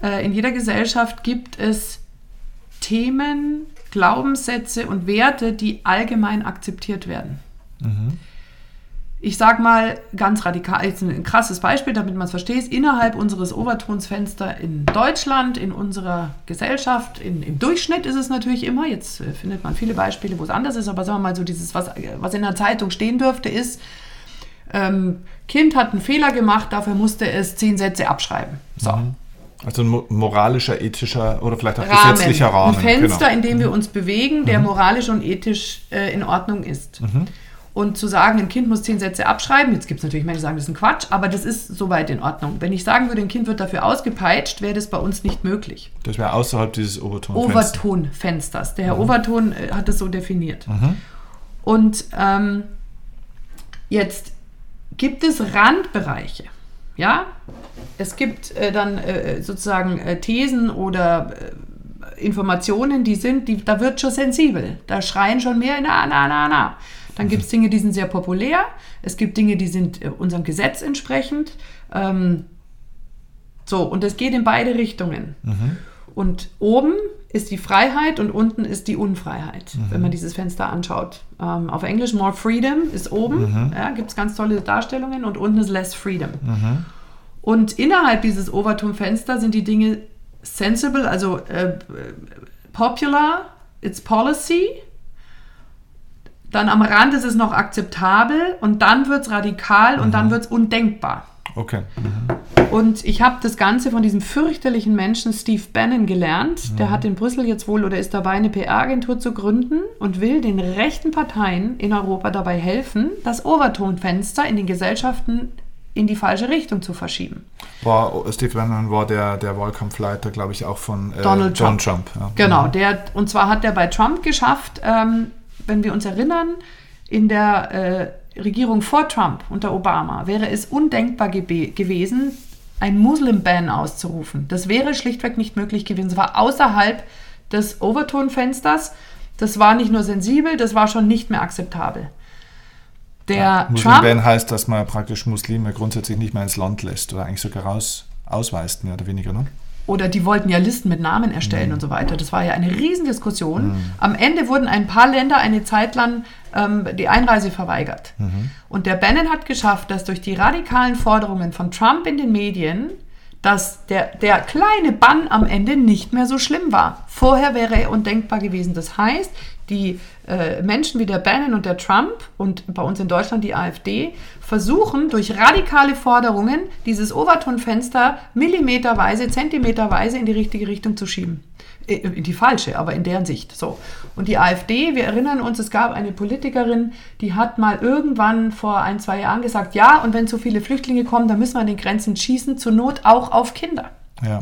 Äh, in jeder Gesellschaft gibt es Themen, Glaubenssätze und Werte, die allgemein akzeptiert werden. Ich sage mal ganz radikal, jetzt ein krasses Beispiel, damit man es versteht. Innerhalb unseres Overtonsfenster in Deutschland, in unserer Gesellschaft, in, im Durchschnitt ist es natürlich immer, jetzt äh, findet man viele Beispiele, wo es anders ist, aber sagen wir mal so dieses, was, was in der Zeitung stehen dürfte, ist, ähm, Kind hat einen Fehler gemacht, dafür musste es zehn Sätze abschreiben. So. Mhm. Also ein moralischer, ethischer oder vielleicht auch Rahmen. gesetzlicher Rahmen. Ein Fenster, genau. in dem wir uns bewegen, der moralisch und ethisch äh, in Ordnung ist. Und zu sagen, ein Kind muss zehn Sätze abschreiben, jetzt gibt es natürlich Menschen, die sagen, das ist ein Quatsch, aber das ist soweit in Ordnung. Wenn ich sagen würde, ein Kind wird dafür ausgepeitscht, wäre das bei uns nicht möglich. Das wäre außerhalb dieses Overtonfensters. Overtonfensters. Der Herr Overton äh, hat das so definiert. Und ähm, jetzt gibt es Randbereiche. Ja, es gibt äh, dann äh, sozusagen äh, Thesen oder äh, Informationen, die sind, die, da wird schon sensibel. Da schreien schon mehr, na, na, na, na. Dann gibt es Dinge, die sind sehr populär. Es gibt Dinge, die sind äh, unserem Gesetz entsprechend. Ähm, so, und es geht in beide Richtungen. Und oben ist die Freiheit und unten ist die Unfreiheit, wenn man dieses Fenster anschaut. Ähm, auf Englisch More Freedom ist oben, ja, gibt es ganz tolle Darstellungen und unten ist Less Freedom. Und innerhalb dieses Overton-Fenster sind die Dinge sensible, also äh, popular, it's policy. Dann am Rand ist es noch akzeptabel und dann wird es radikal und dann wird es undenkbar. Okay. Und ich habe das Ganze von diesem fürchterlichen Menschen Steve Bannon gelernt. Der hat in Brüssel jetzt wohl oder ist dabei, eine PR-Agentur zu gründen und will den rechten Parteien in Europa dabei helfen, das Overtonfenster in den Gesellschaften in die falsche Richtung zu verschieben. War, Steve Bannon war der, der Wahlkampfleiter, glaube ich, auch von äh, Donald John Trump. Trump. ja. Genau, der, und zwar hat er bei Trump geschafft, ähm, wenn wir uns erinnern, in der äh, Regierung vor Trump unter Obama wäre es undenkbar gewesen, ein Muslim-Ban auszurufen. Das wäre schlichtweg nicht möglich gewesen. Es war außerhalb des Overton-Fensters. Das war nicht nur sensibel, das war schon nicht mehr akzeptabel. Der Muslim Trump, Ban heißt, dass man praktisch Muslime grundsätzlich nicht mehr ins Land lässt oder eigentlich sogar raus ausweist, mehr oder weniger, ne? Oder die wollten ja Listen mit Namen erstellen und so weiter. Das war ja eine Riesendiskussion. Am Ende wurden ein paar Länder eine Zeit lang ähm, die Einreise verweigert. Und der Bannon hat geschafft, dass durch die radikalen Forderungen von Trump in den Medien, dass der, der kleine Bann am Ende nicht mehr so schlimm war. Vorher wäre er undenkbar gewesen. Das heißt, die äh, Menschen wie der Bannon und der Trump und bei uns in Deutschland die AfD versuchen durch radikale Forderungen dieses Overton-Fenster millimeterweise, zentimeterweise in die richtige Richtung zu schieben. Äh, In die falsche, aber in deren Sicht. So. Und die AfD, wir erinnern uns, es gab eine Politikerin, die hat mal irgendwann vor ein, zwei Jahren gesagt, ja, und wenn zu viele Flüchtlinge kommen, dann müssen wir an den Grenzen schießen, zur Not auch auf Kinder. Ja.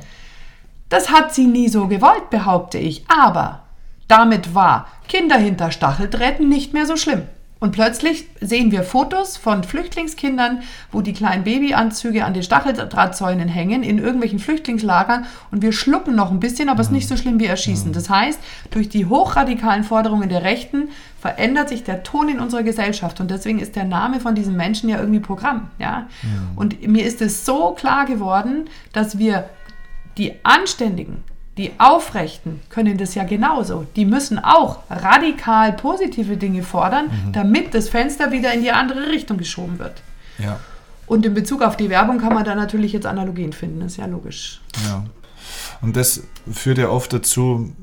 Das hat sie nie so gewollt, behaupte ich. Aber damit war Kinder hinter Stacheldrahten nicht mehr so schlimm. Und plötzlich sehen wir Fotos von Flüchtlingskindern, wo die kleinen Babyanzüge an den Stacheldrahtzäunen hängen, in irgendwelchen Flüchtlingslagern. Und wir schlucken noch ein bisschen, aber es ist nicht so schlimm wie Erschießen. Das heißt, durch die hochradikalen Forderungen der Rechten verändert sich der Ton in unserer Gesellschaft. Und deswegen ist der Name von diesen Menschen ja irgendwie Programm. Ja? Und mir ist es so klar geworden, dass wir die Anständigen, die Aufrechten können das ja genauso. Die müssen auch radikal positive Dinge fordern, damit das Fenster wieder in die andere Richtung geschoben wird. Ja. Und in Bezug auf die Werbung kann man da natürlich jetzt Analogien finden, ist ja logisch. Ja. Und das führt ja oft dazu,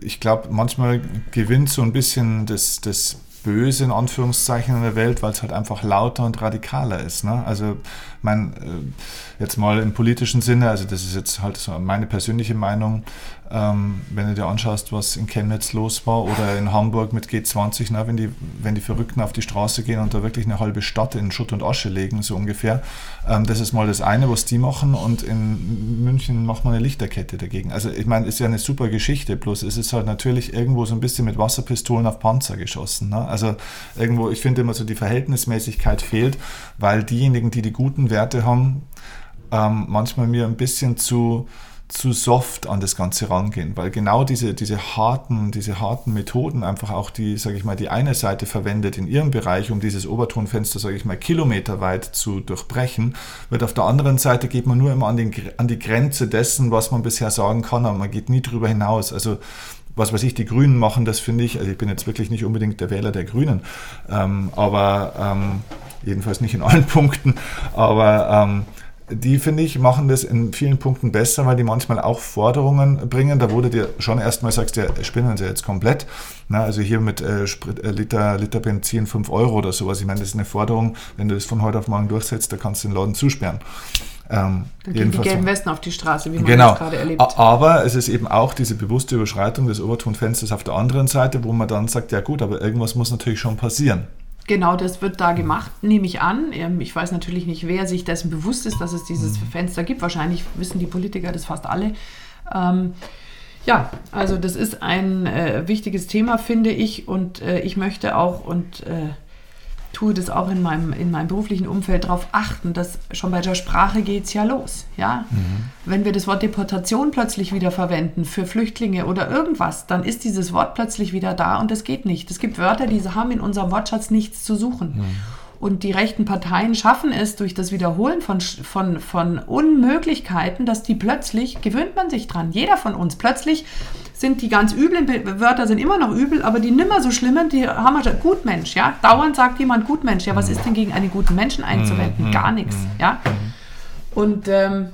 ich glaube, manchmal gewinnt so ein bisschen das, das Böse in Anführungszeichen in der Welt, weil es halt einfach lauter und radikaler ist. Ne? Also, mein, äh, jetzt mal im politischen Sinne, also das ist jetzt halt so meine persönliche Meinung, ähm, wenn du dir anschaust, was in Chemnitz los war oder in Hamburg mit G20, ne, wenn, die, wenn die Verrückten auf die Straße gehen und da wirklich eine halbe Stadt in Schutt und Asche legen, so ungefähr. Ähm, das ist mal das eine, was die machen und in München macht man eine Lichterkette dagegen. Also ich meine, ist ja eine super Geschichte, bloß es ist halt natürlich irgendwo so ein bisschen mit Wasserpistolen auf Panzer geschossen. Ne? Also irgendwo, ich finde immer so die Verhältnismäßigkeit fehlt, weil diejenigen, die die guten Werte haben, ähm, manchmal mir ein bisschen zu zu soft an das Ganze rangehen, weil genau diese, diese harten, diese harten Methoden einfach auch die, sage ich mal, die eine Seite verwendet in ihrem Bereich, um dieses Obertonfenster, sage ich mal, kilometerweit zu durchbrechen, wird auf der anderen Seite geht man nur immer an, den, an die Grenze dessen, was man bisher sagen kann, aber man geht nie drüber hinaus. Also was weiß ich, die Grünen machen das, finde ich, also ich bin jetzt wirklich nicht unbedingt der Wähler der Grünen, ähm, aber ähm, jedenfalls nicht in allen Punkten, aber ähm, die, finde ich, machen das in vielen Punkten besser, weil die manchmal auch Forderungen bringen. Da wurde dir schon erstmal sagst, ja, spinnen sie jetzt komplett. Na, also hier mit äh, Sprit, äh, Liter, Liter Benzin 5 Euro oder sowas. Ich meine, das ist eine Forderung, wenn du das von heute auf morgen durchsetzt, da kannst du den Laden zusperren. Ähm, da gehen die gelben Westen auf die Straße, wie man genau. das gerade erlebt. Aber es ist eben auch diese bewusste Überschreitung des Obertonfensters auf der anderen Seite, wo man dann sagt, ja gut, aber irgendwas muss natürlich schon passieren. Genau, das wird da gemacht, nehme ich an. Ähm, ich weiß natürlich nicht, wer sich dessen bewusst ist, dass es dieses mhm. Fenster gibt. Wahrscheinlich wissen die Politiker das fast alle. Ähm, ja, also das ist ein äh, wichtiges Thema, finde ich. Und äh, ich möchte auch und äh, tue das auch in meinem, in meinem beruflichen Umfeld darauf achten, dass schon bei der Sprache geht es ja los. Ja? Mhm. Wenn wir das Wort Deportation plötzlich wieder verwenden für Flüchtlinge oder irgendwas, dann ist dieses Wort plötzlich wieder da und es geht nicht. Es gibt Wörter, die haben in unserem Wortschatz nichts zu suchen. Mhm. Und die rechten Parteien schaffen es durch das Wiederholen von, von, von Unmöglichkeiten, dass die plötzlich, gewöhnt man sich dran, jeder von uns, plötzlich sind die ganz üblen Wörter sind immer noch übel, aber die nimmer so schlimmen, die haben wir Gutmensch, ja. Dauernd sagt jemand Gutmensch. Ja, was ist denn gegen einen guten Menschen einzuwenden? Mhm. Gar nichts, mhm. ja. Und ähm,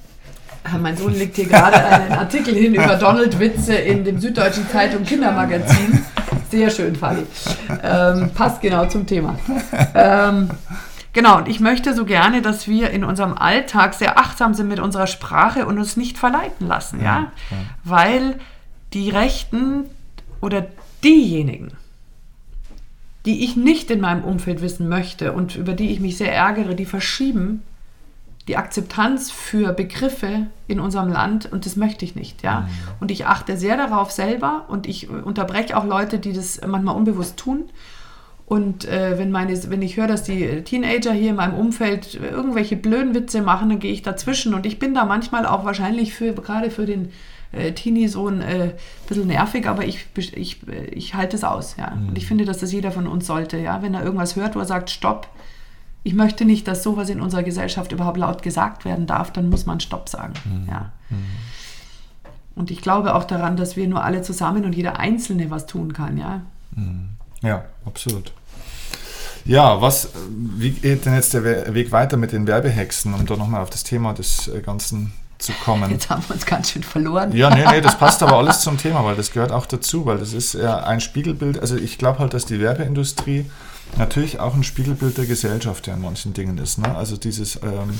mein Sohn legt hier gerade einen Artikel hin über Donald Witze in dem Süddeutschen Zeitung Kindermagazin. Sehr schön, Fanny. Ähm, passt genau zum Thema. Ähm, genau, und ich möchte so gerne, dass wir in unserem Alltag sehr achtsam sind mit unserer Sprache und uns nicht verleiten lassen, ja? ja. Weil die Rechten oder diejenigen, die ich nicht in meinem Umfeld wissen möchte und über die ich mich sehr ärgere, die verschieben die Akzeptanz für Begriffe in unserem Land und das möchte ich nicht, ja. Mhm. Und ich achte sehr darauf selber und ich unterbreche auch Leute, die das manchmal unbewusst tun. Und äh, wenn, meine, wenn ich höre, dass die Teenager hier in meinem Umfeld irgendwelche blöden Witze machen, dann gehe ich dazwischen. Und ich bin da manchmal auch wahrscheinlich für, gerade für den äh, Teenie-Sohn äh, ein bisschen nervig, aber ich, ich, ich halte es aus, ja. Mhm. Und ich finde, dass das jeder von uns sollte, ja. Wenn er irgendwas hört, wo er sagt, stopp, ich möchte nicht, dass sowas in unserer Gesellschaft überhaupt laut gesagt werden darf, dann muss man Stopp sagen. Mhm. Ja. Mhm. Und ich glaube auch daran, dass wir nur alle zusammen und jeder Einzelne was tun kann, ja. Mhm. Ja, absolut. Ja, was, wie geht denn jetzt der Weg weiter mit den Werbehexen, um da nochmal auf das Thema des äh, Ganzen zu kommen? Jetzt haben wir uns ganz schön verloren. Ja, nee, nee, das passt aber alles zum Thema, weil das gehört auch dazu, weil das ist ja ein Spiegelbild. Also ich glaube halt, dass die Werbeindustrie natürlich auch ein Spiegelbild der Gesellschaft ja in manchen Dingen ist. Ne? Also dieses, ähm, äh,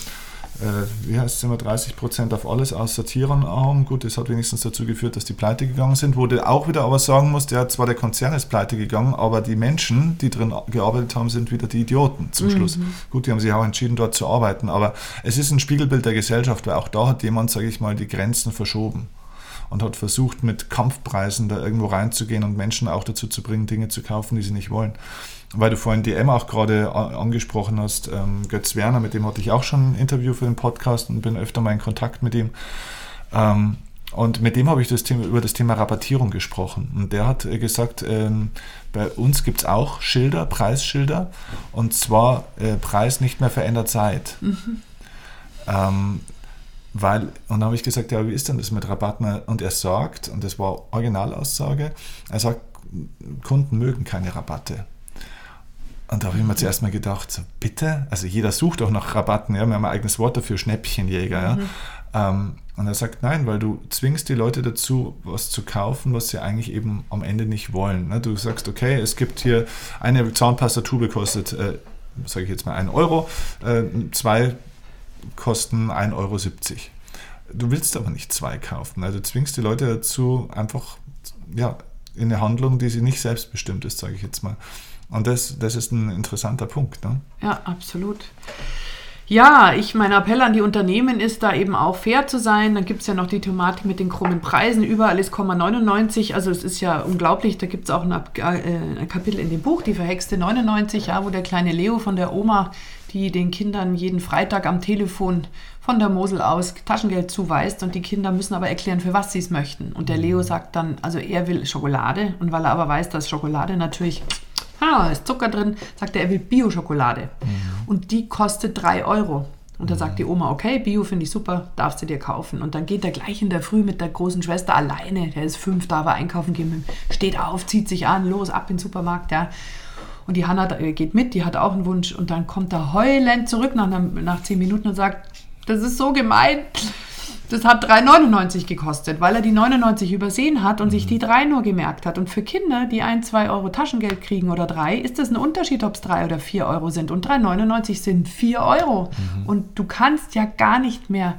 wie heißt es immer, 30 Prozent auf alles außer Tierenarm. Gut, das hat wenigstens dazu geführt, dass die pleite gegangen sind, wo du auch wieder aber sagen musst, ja, zwar der Konzern ist pleite gegangen, aber die Menschen, die drin gearbeitet haben, sind wieder die Idioten zum mhm. Schluss. Gut, die haben sich auch entschieden, dort zu arbeiten, aber es ist ein Spiegelbild der Gesellschaft, weil auch da hat jemand, sage ich mal, die Grenzen verschoben und hat versucht, mit Kampfpreisen da irgendwo reinzugehen und Menschen auch dazu zu bringen, Dinge zu kaufen, die sie nicht wollen weil du vorhin DM auch gerade angesprochen hast, ähm, Götz Werner, mit dem hatte ich auch schon ein Interview für den Podcast und bin öfter mal in Kontakt mit ihm. Ähm, und mit dem habe ich das Thema, über das Thema Rabattierung gesprochen. Und der hat äh, gesagt, ähm, bei uns gibt es auch Schilder, Preisschilder, und zwar äh, Preis nicht mehr verändert seit. Mhm. Ähm, weil, und dann habe ich gesagt, ja, wie ist denn das mit Rabatten? Und er sagt, und das war Originalaussage, er sagt, Kunden mögen keine Rabatte. Und da habe ich mir zuerst mal gedacht, so, bitte? Also jeder sucht auch nach Rabatten, ja, wir haben ein eigenes Wort dafür, Schnäppchenjäger. Mhm. Ja. Ähm, und er sagt, nein, weil du zwingst die Leute dazu, was zu kaufen, was sie eigentlich eben am Ende nicht wollen. Ne? Du sagst, okay, es gibt hier eine Zahnpastatube kostet, äh, sage ich jetzt mal, 1 Euro, äh, zwei kosten 1,70 Euro. Du willst aber nicht zwei kaufen. Also du zwingst die Leute dazu, einfach ja, in eine Handlung, die sie nicht selbstbestimmt ist, sage ich jetzt mal. Und das, das ist ein interessanter Punkt. Ne? Ja, absolut. Ja, ich, mein Appell an die Unternehmen ist da eben auch fair zu sein. Dann gibt es ja noch die Thematik mit den krummen Preisen. Überall ist 99. Also es ist ja unglaublich. Da gibt es auch ein, äh, ein, Kapitel in dem Buch, die verhexte 99, ja, wo der kleine Leo von der Oma, die den Kindern jeden Freitag am Telefon von der Mosel aus Taschengeld zuweist und die Kinder müssen aber erklären, für was sie es möchten. Und der Leo sagt dann, also er will Schokolade und weil er aber weiß, dass Schokolade natürlich ah, ist Zucker drin, sagt er, er will Bio-Schokolade. Mhm. Und die kostet 3 Euro. Und da sagt die Oma, okay, Bio finde ich super, darfst du dir kaufen. Und dann geht er gleich in der Früh mit der großen Schwester alleine, der ist fünf, da war einkaufen gehen, steht auf, zieht sich an, los, ab in den Supermarkt, ja. Und die Hanna äh, geht mit, die hat auch einen Wunsch. Und dann kommt er heulend zurück nach, nach zehn Minuten und sagt, das ist so gemein. Das hat 3,99 gekostet, weil er die 99 übersehen hat und mhm. sich die 3 nur gemerkt hat. Und für Kinder, die ein, zwei Euro Taschengeld kriegen oder 3, ist das ein Unterschied, ob es 3 oder 4 Euro sind. Und 3,99 sind 4 Euro. Mhm. Und du kannst ja gar nicht mehr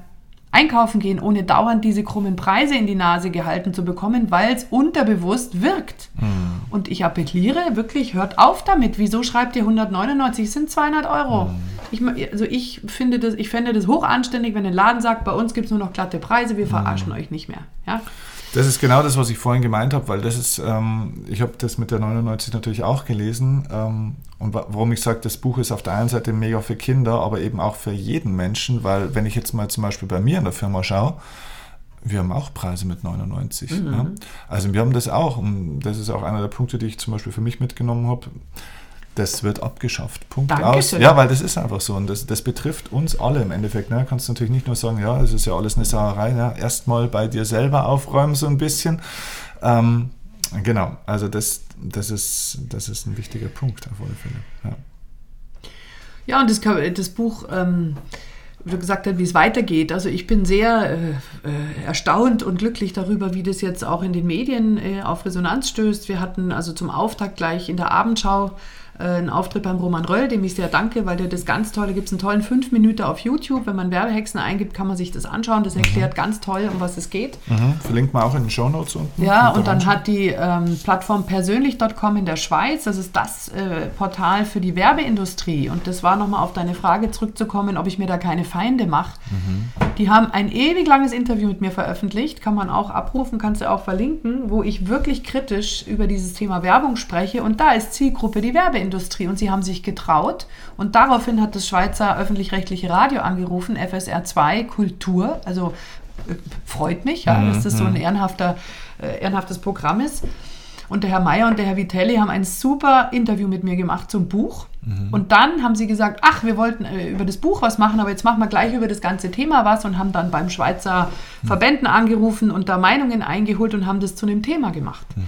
einkaufen gehen, ohne dauernd diese krummen Preise in die Nase gehalten zu bekommen, weil es unterbewusst wirkt. Mhm. Und ich appelliere wirklich, hört auf damit. Wieso schreibt ihr 199? sind 200 Euro. Mhm. Ich, also ich finde das, ich fände das hochanständig, wenn ein Laden sagt, bei uns gibt es nur noch glatte Preise, wir verarschen mhm. euch nicht mehr. Ja? Das ist genau das, was ich vorhin gemeint habe, weil das ist, ähm, ich habe das mit der 99 natürlich auch gelesen ähm, und warum ich sage, das Buch ist auf der einen Seite mega für Kinder, aber eben auch für jeden Menschen, weil wenn ich jetzt mal zum Beispiel bei mir in der Firma schaue, wir haben auch Preise mit 99. Mhm. Ja? Also wir haben das auch und das ist auch einer der Punkte, die ich zum Beispiel für mich mitgenommen habe das wird abgeschafft. Punkt Dankeschön. aus. Ja, weil das ist einfach so und das, das betrifft uns alle im Endeffekt. Ne? Kannst natürlich nicht nur sagen, ja, es ist ja alles eine Sauerei. Ne? Erstmal bei dir selber aufräumen so ein bisschen. Ähm, genau, also das, das, ist, das ist ein wichtiger Punkt auf alle Fälle. Ja, ja und das, das Buch... Ähm wie gesagt hat, wie es weitergeht. Also ich bin sehr äh, äh, erstaunt und glücklich darüber, wie das jetzt auch in den Medien äh, auf Resonanz stößt. Wir hatten also zum Auftakt gleich in der Abendschau einen Auftritt beim Roman Röll, dem ich sehr danke, weil der das ganz tolle, gibt es einen tollen 5 Minuten auf YouTube. Wenn man Werbehexen eingibt, kann man sich das anschauen. Das erklärt mhm. ganz toll, um was es geht. Mhm. Verlinkt man auch in den Show Notes unten. Ja, und dann hat die ähm, Plattform persönlich.com in der Schweiz, das ist das äh, Portal für die Werbeindustrie. Und das war nochmal auf deine Frage zurückzukommen, ob ich mir da keine Feinde mache. Mhm. Die haben ein ewig langes Interview mit mir veröffentlicht, kann man auch abrufen, kannst du auch verlinken, wo ich wirklich kritisch über dieses Thema Werbung spreche. Und da ist Zielgruppe die Werbeindustrie. Werbeindustrie und sie haben sich getraut. Und daraufhin hat das Schweizer öffentlich-rechtliche Radio angerufen, FSR 2 Kultur. Also äh, freut mich, ja, dass das so ein mhm. ehrenhafter, äh, ehrenhaftes Programm ist. Und der Herr Mayer und der Herr Vitelli haben ein super Interview mit mir gemacht zum Buch. Mhm. Und dann haben sie gesagt, ach, wir wollten äh, über das Buch was machen, aber jetzt machen wir gleich über das ganze Thema was und haben dann beim Schweizer mhm. Verbänden angerufen und da Meinungen eingeholt und haben das zu einem Thema gemacht. Mhm.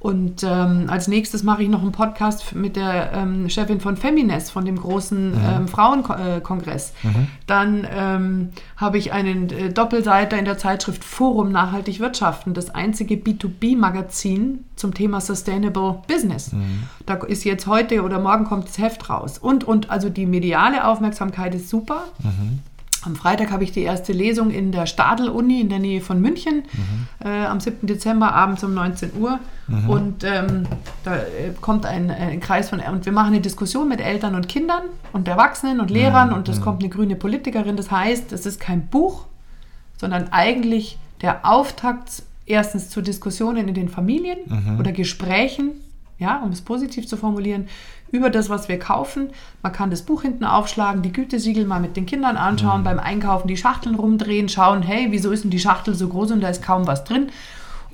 Und ähm, als nächstes mache ich noch einen Podcast mit der ähm, Chefin von Femines, von dem großen mhm. ähm, Frauenkongress. Mhm. Dann ähm, habe ich einen äh, Doppelseiter in der Zeitschrift Forum Nachhaltig Wirtschaften, das einzige B2B-Magazin zum Thema Sustainable Business. Mhm. Da ist jetzt heute oder morgen kommt das Heft raus. Und, und also die mediale Aufmerksamkeit ist super. Mhm. Am Freitag habe ich die erste Lesung in der Stadel-Uni in der Nähe von München mhm. äh, am 7. Dezember abends um 19 Uhr. Mhm. Und ähm, da äh, kommt ein, ein, Kreis von, und wir machen eine Diskussion mit Eltern und Kindern und Erwachsenen und Lehrern mhm. und es kommt eine grüne Politikerin. Das heißt, es ist kein Buch, sondern eigentlich der Auftakt erstens zu Diskussionen in den Familien mhm. oder Gesprächen, ja, um es positiv zu formulieren, über das, was wir kaufen. Man kann das Buch hinten aufschlagen, die Gütesiegel mal mit den Kindern anschauen, mhm. beim Einkaufen die Schachteln rumdrehen, schauen, hey, wieso ist denn die Schachtel so groß und da ist kaum was drin?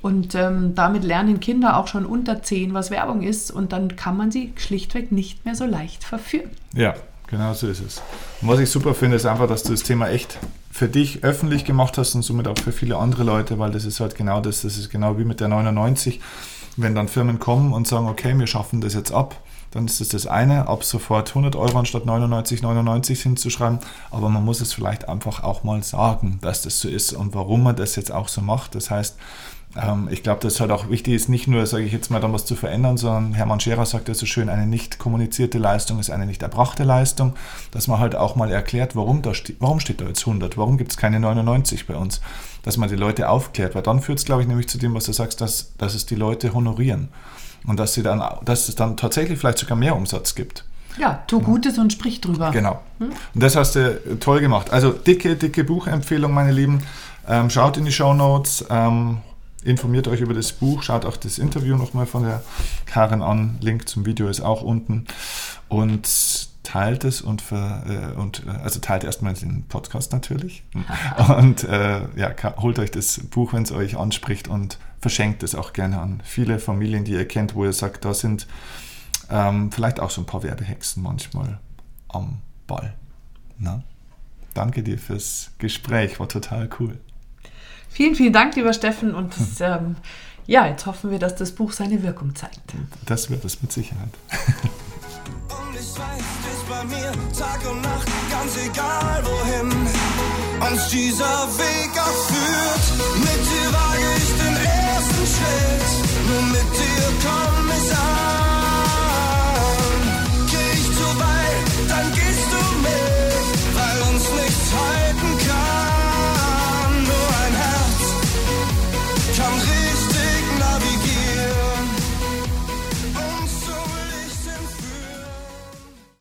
Und ähm, damit lernen Kinder auch schon unter 10, was Werbung ist. Und dann kann man sie schlichtweg nicht mehr so leicht verführen. Ja, genau so ist es. Und was ich super finde, ist einfach, dass du das Thema echt für dich öffentlich gemacht hast und somit auch für viele andere Leute, weil das ist halt genau das, das ist genau wie mit der 99. Wenn dann Firmen kommen und sagen, okay, wir schaffen das jetzt ab, dann ist es das eine, ab sofort 100 Euro anstatt 99,99 99 hinzuschreiben. Aber man muss es vielleicht einfach auch mal sagen, dass das so ist und warum man das jetzt auch so macht. Das heißt, ähm, ich glaube, dass halt auch wichtig ist, nicht nur, sage ich jetzt mal, dann was zu verändern, sondern Hermann Scherer sagt ja so schön, eine nicht kommunizierte Leistung ist eine nicht erbrachte Leistung, dass man halt auch mal erklärt, warum, da ste warum steht da jetzt 100, warum gibt es keine 99 bei uns, dass man die Leute aufklärt, weil dann führt es, glaube ich, nämlich zu dem, was du sagst, dass, dass es die Leute honorieren und dass, sie dann, dass es dann tatsächlich vielleicht sogar mehr Umsatz gibt. Ja, tu Gutes und sprich drüber. Genau. Hm? Und das hast du toll gemacht. Also dicke, dicke Buchempfehlung, meine Lieben. Ähm, schaut in die Show Notes, ähm, informiert euch über das Buch, schaut auch das Interview nochmal von der Karin an. Link zum Video ist auch unten. Und teilt es und, für, äh, und äh, also teilt erstmal den Podcast natürlich. und äh, ja, holt euch das Buch, wenn es euch anspricht und verschenkt es auch gerne an viele Familien, die ihr kennt, wo ihr sagt, da sind ähm, vielleicht auch so ein paar Werbehexen manchmal am Ball. Na? Danke dir fürs Gespräch, war total cool. Vielen, vielen Dank, lieber Steffen. Und hm. das, ähm, ja, jetzt hoffen wir, dass das Buch seine Wirkung zeigt. Das wird es mit Sicherheit. und ich weiß, bist bei mir Tag und Nacht, ganz egal wohin uns dieser Weg auch führt. Mit dir wage ich den ersten Schritt.